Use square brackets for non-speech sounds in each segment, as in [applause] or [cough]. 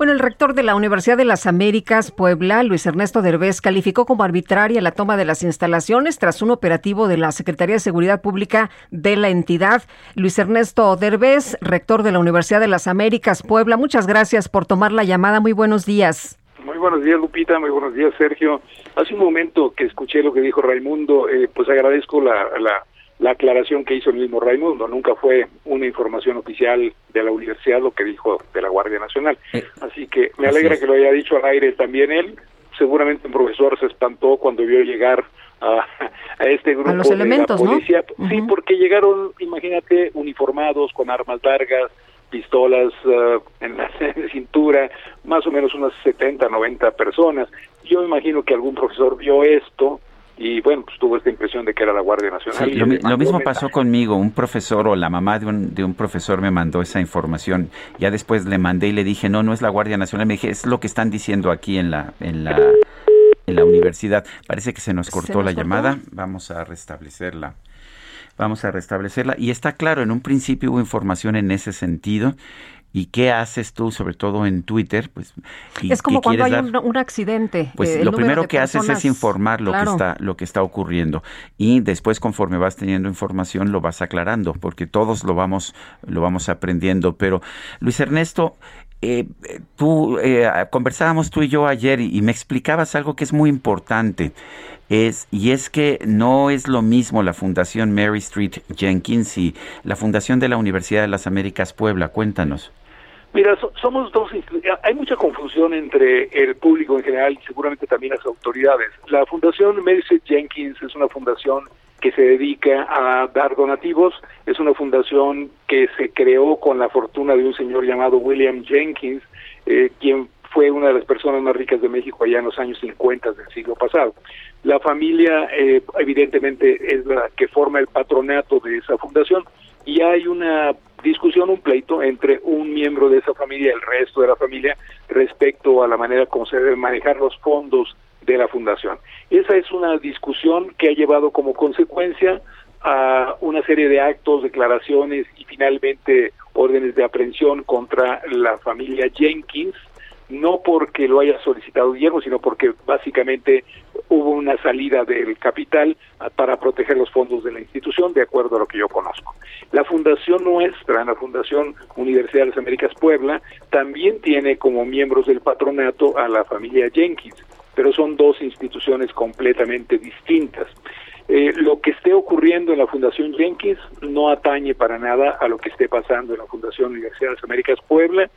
Bueno, el rector de la Universidad de las Américas, Puebla, Luis Ernesto Derbez, calificó como arbitraria la toma de las instalaciones tras un operativo de la Secretaría de Seguridad Pública de la entidad. Luis Ernesto Derbez, rector de la Universidad de las Américas, Puebla, muchas gracias por tomar la llamada. Muy buenos días. Muy buenos días, Lupita. Muy buenos días, Sergio. Hace un momento que escuché lo que dijo Raimundo, eh, pues agradezco la, la, la, aclaración que hizo el mismo Raimundo. Nunca fue una información oficial de la universidad lo que dijo de la Guardia Nacional. Eh, Así que me alegra que lo haya dicho al aire también él. Seguramente un profesor se espantó cuando vio llegar a, a este grupo a los elementos, de la policía. ¿no? Sí, porque llegaron, imagínate, uniformados con armas largas, pistolas uh, [laughs] en la cintura, más o menos unas 70, 90 personas. Yo imagino que algún profesor vio esto y bueno, pues tuvo esta impresión de que era la Guardia Nacional. Sí, lo, lo, mismo pasó conmigo, un profesor o la mamá de un, de un profesor me mandó esa información, ya después le mandé y le dije, no, no es la Guardia Nacional, me dije, es lo que están diciendo aquí en la, en la, en la universidad. Parece que se nos cortó ¿Se nos la cortó? llamada, vamos a restablecerla. Vamos a restablecerla. Y está claro, en un principio hubo información en ese sentido. ¿Y qué haces tú, sobre todo en Twitter? Pues, y Es como cuando hay un, un accidente. pues eh, lo primero que haces es informar lo Claro. que está lo que está ocurriendo y después conforme vas teniendo información lo vas aclarando porque todos lo vamos lo vamos aprendiendo. Pero Luis Ernesto, eh, tú eh, conversábamos tú y yo ayer y, y me explicabas algo que es muy importante. Es, y es que no es lo mismo la Fundación Mary Street Jenkins y la Fundación de la Universidad de las Américas Puebla. Cuéntanos. Mira, so- somos dos. institu- Hay mucha confusión entre el público en general y seguramente también las autoridades. La Fundación Street Jenkins es una fundación que se dedica a dar donativos. Es una fundación que se creó con la fortuna de un señor llamado William Jenkins, eh, quien fue una de las personas más ricas de México allá en los años 50 del siglo pasado. La familia, eh, evidentemente, es la que forma el patronato de esa fundación y hay una discusión, un pleito entre un miembro de esa familia y el resto de la familia respecto a la manera como se deben manejar los fondos de la fundación. Esa es una discusión que ha llevado como consecuencia a una serie de actos, declaraciones y finalmente órdenes de aprehensión contra la familia Jenkins, no porque lo haya solicitado Guillermo, sino porque básicamente hubo una salida del capital ah, para proteger los fondos de la institución, de acuerdo a lo que yo conozco. La fundación nuestra, la Fundación Universidad de las Américas Puebla, también tiene como miembros del patronato a la familia Jenkins, pero son dos instituciones completamente distintas. Eh, lo que esté ocurriendo en la Fundación Jenkins no atañe para nada a lo que esté pasando en la Fundación Universidad de las Américas Puebla.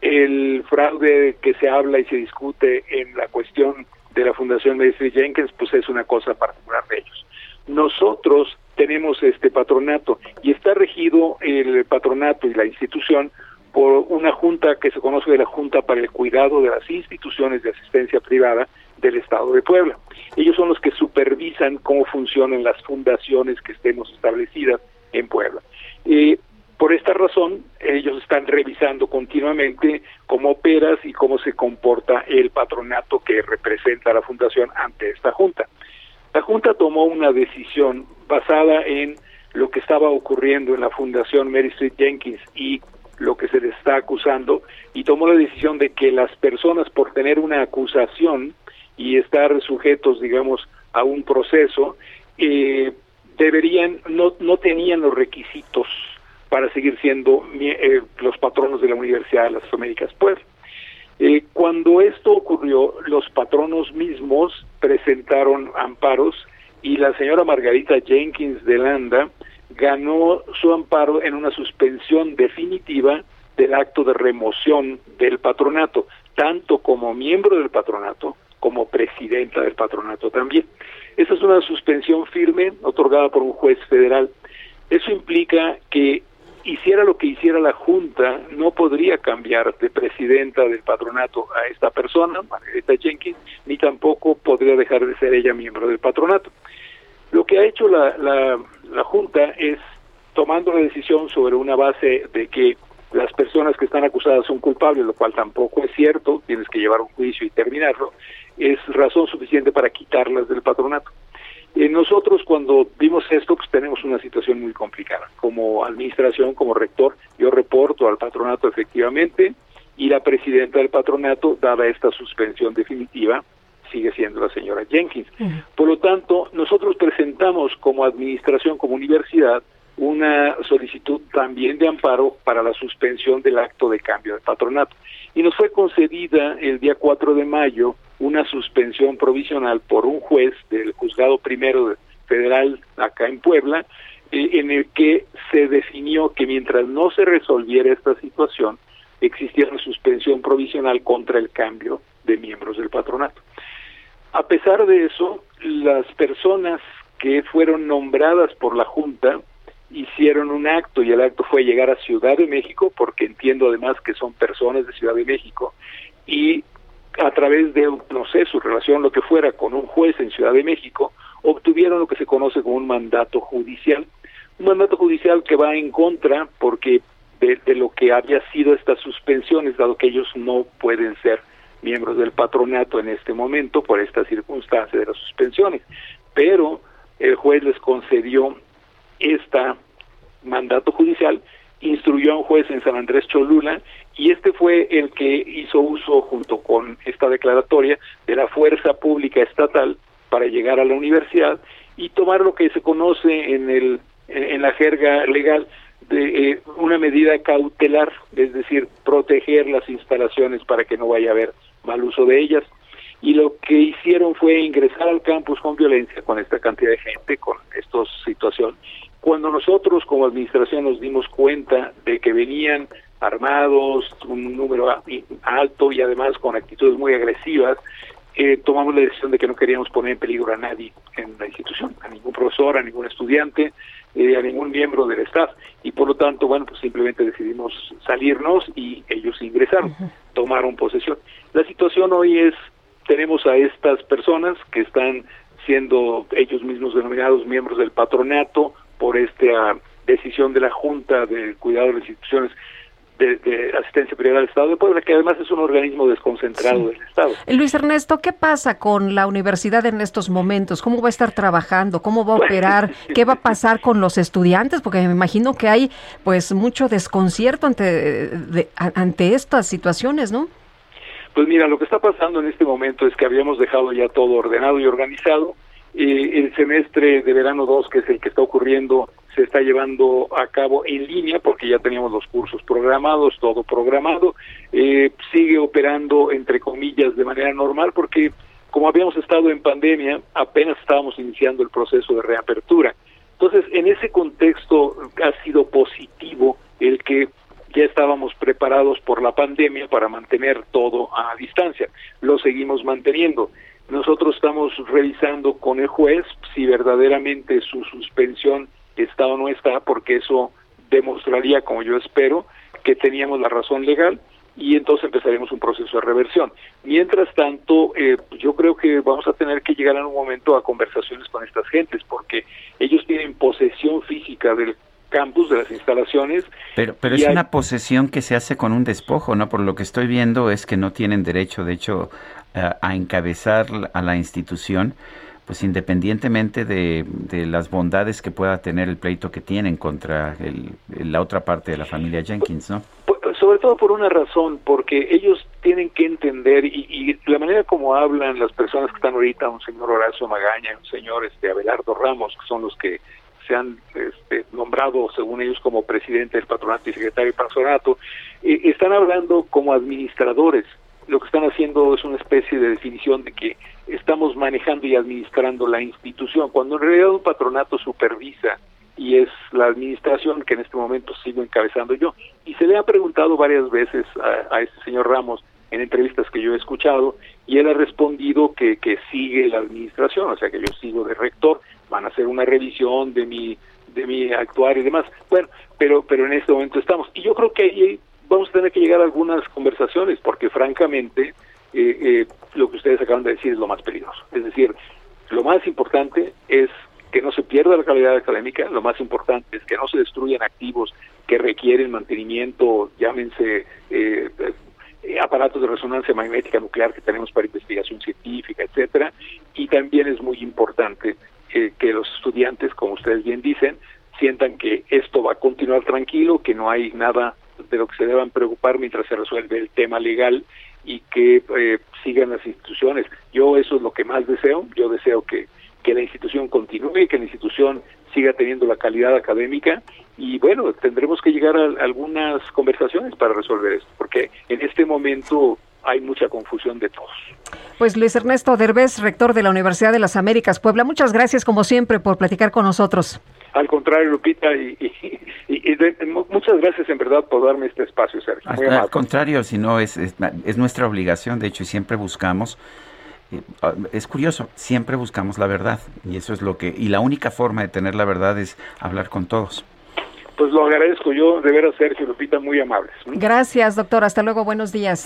El fraude que se habla y se discute en la cuestión de la Fundación Mestre Jenkins, pues es una cosa particular de ellos. Nosotros tenemos este patronato y está regido el patronato y la institución por una junta que se conoce de la Junta para el Cuidado de las Instituciones de Asistencia Privada del Estado de Puebla. Ellos son los que supervisan cómo funcionan las fundaciones que estemos establecidas en Puebla. Eh, por esta razón, ellos están revisando continuamente cómo operas y cómo se comporta el patronato que representa la fundación ante esta junta. La junta tomó una decisión basada en lo que estaba ocurriendo en la fundación Mary Street Jenkins y lo que se le está acusando y tomó la decisión de que las personas por tener una acusación y estar sujetos, digamos, a un proceso, eh, deberían, no, no tenían los requisitos para seguir siendo eh, los patronos de la Universidad de las Américas Puebla. Eh, cuando esto ocurrió, los patronos mismos presentaron amparos y la señora Margarita Jenkins de Landa ganó su amparo en una suspensión definitiva del acto de remoción del patronato, tanto como miembro del patronato como presidenta del patronato también. Esa es una suspensión firme otorgada por un juez federal. Eso implica que hiciera lo que hiciera la Junta, no podría cambiar de presidenta del patronato a esta persona, Margarita Jenkins, ni tampoco podría dejar de ser ella miembro del patronato. Lo que ha hecho la, la, la Junta es tomando la decisión sobre una base de que las personas que están acusadas son culpables, lo cual tampoco es cierto, tienes que llevar un juicio y terminarlo, es razón suficiente para quitarlas del patronato. Eh, nosotros cuando vimos esto, pues tenemos una situación muy complicada. Como administración, como rector, yo reporto al patronato efectivamente y la presidenta del patronato, dada esta suspensión definitiva, sigue siendo la señora Jenkins. Por lo tanto, nosotros presentamos como administración, como universidad, una solicitud también de amparo para la suspensión del acto de cambio de patronato. Y nos fue concedida el día 4 de mayo una suspensión provisional por un juez del juzgado primero federal acá en Puebla, eh, en el que se definió que mientras no se resolviera esta situación, existía una suspensión provisional contra el cambio de miembros del patronato. A pesar de eso, las personas que fueron nombradas por la Junta hicieron un acto y el acto fue llegar a Ciudad de México, porque entiendo además que son personas de Ciudad de México, y a través de, no sé, su relación, lo que fuera, con un juez en Ciudad de México, obtuvieron lo que se conoce como un mandato judicial. Un mandato judicial que va en contra porque de, de lo que había sido estas suspensiones, dado que ellos no pueden ser miembros del patronato en este momento por esta circunstancia de las suspensiones. Pero el juez les concedió este mandato judicial, instruyó a un juez en San Andrés Cholula y este fue el que hizo uso junto con esta declaratoria de la fuerza pública estatal para llegar a la universidad y tomar lo que se conoce en el en la jerga legal de eh, una medida cautelar, es decir, proteger las instalaciones para que no vaya a haber mal uso de ellas. Y lo que hicieron fue ingresar al campus con violencia, con esta cantidad de gente, con esta situación, cuando nosotros como administración nos dimos cuenta de que venían armados, un número alto y además con actitudes muy agresivas, eh, tomamos la decisión de que no queríamos poner en peligro a nadie en la institución, a ningún profesor, a ningún estudiante, eh, a ningún miembro del staff. Y por lo tanto, bueno, pues simplemente decidimos salirnos y ellos ingresaron, tomaron posesión. La situación hoy es, tenemos a estas personas que están siendo ellos mismos denominados miembros del patronato, por esta decisión de la Junta del Cuidado de las Instituciones de, asistencia privada del Estado de Puebla, que además es un organismo desconcentrado del Estado. Luis Ernesto, ¿qué pasa con la universidad en estos momentos? ¿Cómo va a estar trabajando? ¿Cómo va a operar? [laughs] ¿Qué va a pasar con los estudiantes? Porque me imagino que hay pues mucho desconcierto ante, ante estas situaciones, ¿no? Pues mira, lo que está pasando en este momento es que habíamos dejado ya todo ordenado y organizado el semestre de verano 2, que es el que está ocurriendo, se está llevando a cabo en línea porque ya teníamos los cursos programados, todo programado. Eh, sigue operando, entre comillas, de manera normal porque como habíamos estado en pandemia, apenas estábamos iniciando el proceso de reapertura. Entonces, en ese contexto ha sido positivo el que ya estábamos preparados por la pandemia para mantener todo a distancia. Lo seguimos manteniendo. Nosotros estamos revisando con el juez si verdaderamente su suspensión está o no está, porque eso demostraría, como yo espero, que teníamos la razón legal y entonces empezaremos un proceso de reversión. Mientras tanto, eh, yo creo que vamos a tener que llegar en un momento a conversaciones con estas gentes, porque ellos tienen posesión física del campus, de las instalaciones. Pero, pero es una posesión que se hace con un despojo, ¿no? Por lo que estoy viendo es que no tienen derecho, de hecho, a encabezar a la institución, pues independientemente de, las bondades que pueda tener el pleito que tienen contra la otra parte de la familia Jenkins, ¿no? Sobre todo por una razón, porque ellos tienen que entender y, y, la manera como hablan las personas que están ahorita, un señor Horacio Magaña, un señor este Abelardo Ramos, que son los que se han este, nombrado, según ellos, como presidente del patronato y secretario del patronato, eh, están hablando como administradores lo que están haciendo es una especie de definición de que estamos manejando y administrando la institución, cuando en realidad un patronato supervisa y es la administración que en este momento sigo encabezando yo. Y se le ha preguntado varias veces a, este señor Ramos en entrevistas que yo he escuchado y él ha respondido que, que sigue la administración, o sea que yo sigo de rector, van a hacer una revisión de mi de mi actuar y demás. Bueno, pero, pero en este momento estamos. Y yo creo que ahí vamos a tener que llegar a algunas conversaciones, porque francamente eh, eh, lo que ustedes acaban de decir es lo más peligroso. Es decir, lo más importante es que no se pierda la calidad académica, lo más importante es que no se destruyan activos que requieren mantenimiento, llámense eh, aparatos de resonancia magnética nuclear que tenemos para investigación científica, etcétera, y también es muy importante que los estudiantes, como ustedes bien dicen, sientan que esto va a continuar tranquilo, que no hay nada de lo que se deban preocupar mientras se resuelve el tema legal y que eh, sigan las instituciones. Yo eso es lo que más deseo, yo deseo que, que la institución continúe, que la institución siga teniendo la calidad académica y bueno, tendremos que llegar a algunas conversaciones para resolver esto, porque en este momento hay mucha confusión de todos. Pues Luis Ernesto Derbez, rector de la Universidad de las Américas Puebla, muchas gracias como siempre por platicar con nosotros. Al contrario, Lupita, y, muchas gracias en verdad por darme este espacio, Sergio. al contrario, si no, es, es, nuestra obligación, de hecho, y siempre buscamos. Eh, ah, es curioso, siempre buscamos la verdad y eso es lo que y la única forma de tener la verdad es hablar con todos. Pues lo agradezco yo, de veras Sergio Lupita, muy amables. Gracias, doctor. Hasta luego, buenos días.